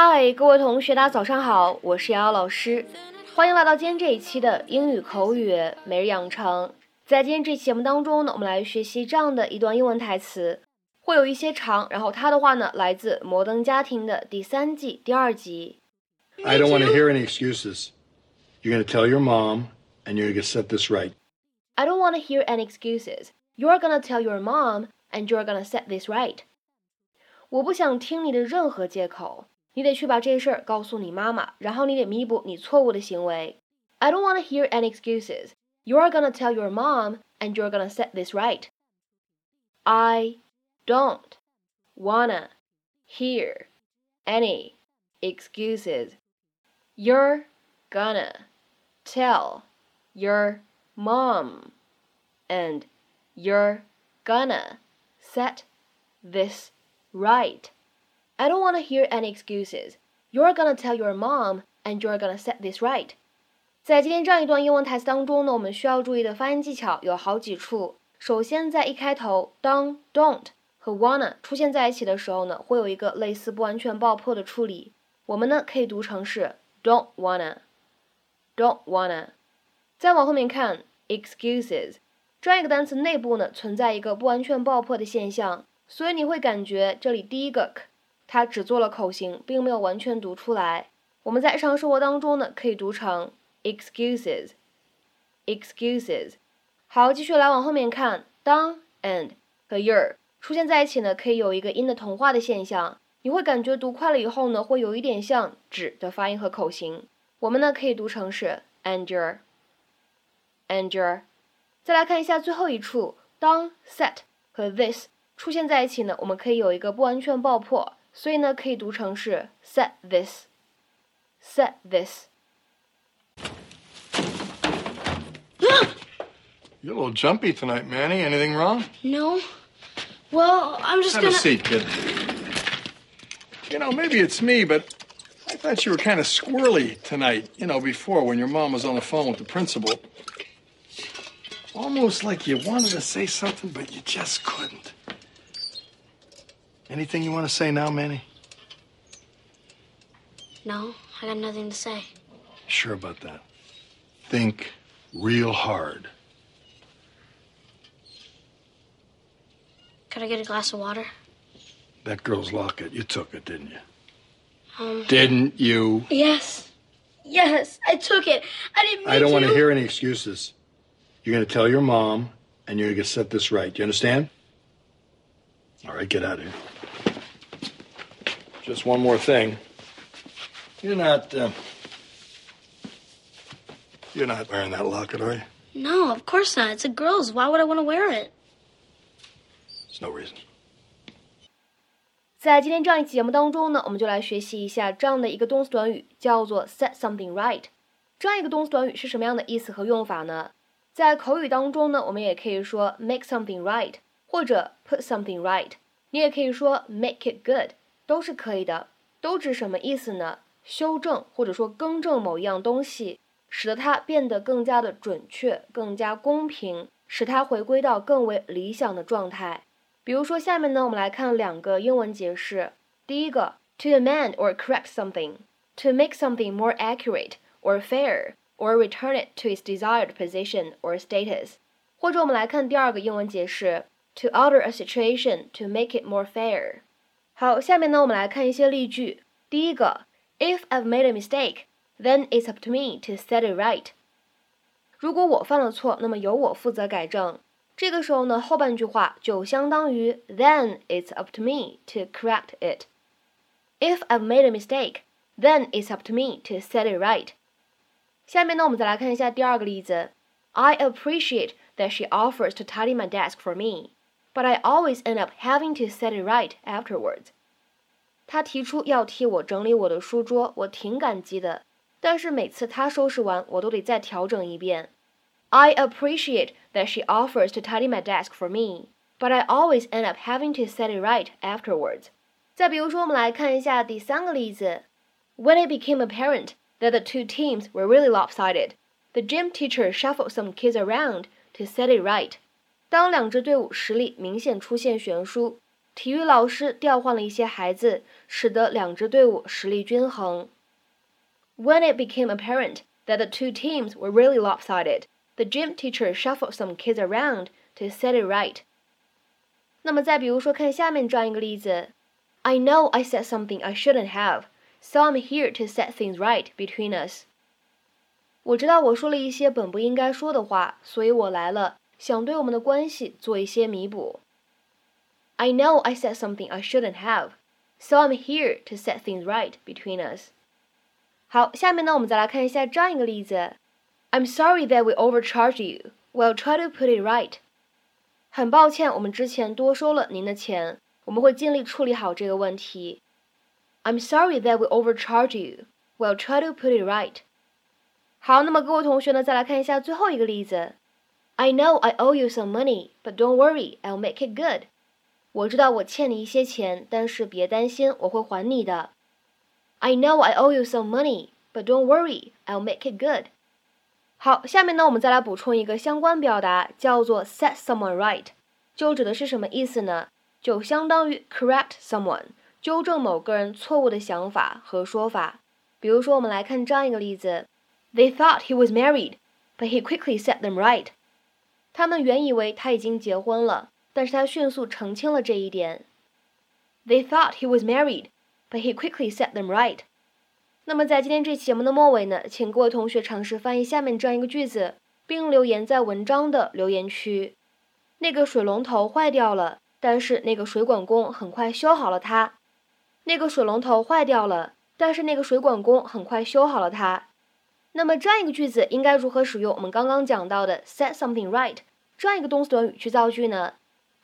嗨，各位同学，大家早上好，我是瑶瑶老师，欢迎来到今天这一期的英语口语每日养成。在今天这期节目当中呢，我们来学习这样的一段英文台词，会有一些长，然后它的话呢，来自《摩登家庭》的第三季第二集。I don't want to hear any excuses. You're going to tell your mom, and you're going to set this right. I don't want to hear any excuses. You're gonna tell your mom, and you're gonna set this right. 我不想听你的任何借口，你得去把这事儿告诉你妈妈，然后你得弥补你错误的行为。I don't want to hear any excuses. You're gonna tell your mom, and you're gonna set this right. I don't wanna hear any excuses. You're gonna tell your mom, and you're gonna set this right. I don't want to hear any excuses. You're gonna tell your mom, and you're gonna set this right. 在今天这样一段英文台词当中呢，我们需要注意的发音技巧有好几处。首先，在一开头，当 don't 和 wanna 出现在一起的时候呢，会有一个类似不完全爆破的处理。我们呢可以读成是 don't wanna，don't wanna。再往后面看，excuses 这样一个单词内部呢存在一个不完全爆破的现象，所以你会感觉这里第一个它只做了口型，并没有完全读出来。我们在日常生活当中呢可以读成 excuses，excuses。好，继续来往后面看，当 and 和 your 出现在一起呢，可以有一个音的同化的现象，你会感觉读快了以后呢，会有一点像纸的发音和口型。我们呢可以读成是 and your，and your。再来看一下最后一处，当 set 和 this 出现在一起呢，我们可以有一个不完全爆破，所以呢可以读成是 set this，set this。 You're a little jumpy tonight, Manny. Anything wrong? No. Well, I'm just Have gonna. a seat, kid. You know, maybe it's me, but I thought you were kind of squirrely tonight, you know, before when your mom was on the phone with the principal. Almost like you wanted to say something, but you just couldn't. Anything you want to say now, Manny? No, I got nothing to say. Sure about that? Think real hard. Could I get a glass of water? That girl's locket, you took it, didn't you? Um. Didn't you? Yes. Yes, I took it. I didn't mean I don't want to to hear any excuses. You're going to tell your mom, and you're going to set this right. Do you understand? All right, get out of here Just one more thing. You're not. Uh, you're not wearing that locket, are you? No, of course not. It's a girl's. Why would I want to wear it? There's no reason. 在今天这样一期节目当中呢，我们就来学习一下这样的一个动词短语，叫做 set something right。这样一个动词短语是什么样的意思和用法呢？在口语当中呢，我们也可以说 make something right，或者 put something right。你也可以说 make it good， 都是可以的。都指什么意思呢？修正或者说更正某一样东西，使得它变得更加的准确、更加公平，使它回归到更为理想的状态。比如说，下面呢，我们来看两个英文解释。第一个，to amend or correct something, to make something more accurate or fair, or return it to its desired position or status。或者我们来看第二个英文解释，to alter a situation to make it more fair。好，下面呢，我们来看一些例句。第一个，If I've made a mistake, then it's up to me to set it right。如果我犯了错，那么由我负责改正。这个时候呢，后半句话就相当于 Then it's up to me to correct it. If I've made a mistake, then it's up to me to set it right. 下面呢，我们再来看一下第二个例子。I appreciate that she offers to tidy my desk for me, but I always end up having to set it right afterwards. 她提出要替我整理我的书桌，我挺感激的，但是每次她收拾完，我都得再调整一遍。I appreciate that she offers to tidy my desk for me, but I always end up having to set it right afterwards. 再比如说，我们来看一下第三个例子。When it became apparent that the two teams were really lopsided, the gym teacher shuffled some kids around to set it right. 当两支队伍实力明显出现悬殊体育老师调换了一些孩子，使得两支队伍实力均衡。When it became apparent that the two teams were really lopsided, the gym teacher shuffled some kids around to set it right. 那么再比如说，看下面这样一个例子：I know I said something I shouldn't have, so I'm here to set things right between us. 我知道我说了一些本不应该说的话，所以我来了，想对我们的关系做一些弥补。I know I said something I shouldn't have, so I'm here to set things right between us. 好，下面呢，我们再来看一下这样一个例子：I'm sorry that we overcharged you. We'll try to put it right. 很抱歉，我们之前多收了您的钱，我们会尽力处理好这个问题。I'm sorry that we overcharged you. We'll try to put it right. 好，那么各位同学呢，再来看一下最后一个例子。 I know I owe you some money, but don't worry, I'll make it good. 我知道我欠你一些钱，但是别担心，我会还你的。I know I owe you some money, but don't worry, I'll make it good. 好，下面呢，我们再来补充一个相关表达，叫做 set someone right，就指的是什么意思呢？就相当于 correct someone，纠正某个人错误的想法和说法。比如说，我们来看这样一个例子：They thought he was married, but he quickly set them right. 他们原以为他已经结婚了。但是他迅速澄清了这一点。They thought he was married, but he quickly set them right. 那么在今天这期节目的末尾呢，请各位同学尝试翻译下面这样一个句子，并留言在文章的留言区。那个水龙头坏掉了，但是那个水管工很快修好了它。那个水龙头坏掉了，但是那个水管工很快修好了它。那么这样一个句子应该如何使用我们刚刚讲到的 set something right 这样一个动词短语去造句呢？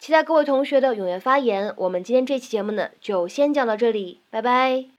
期待各位同学的踊跃发言。我们今天这期节目呢，就先讲到这里，拜拜。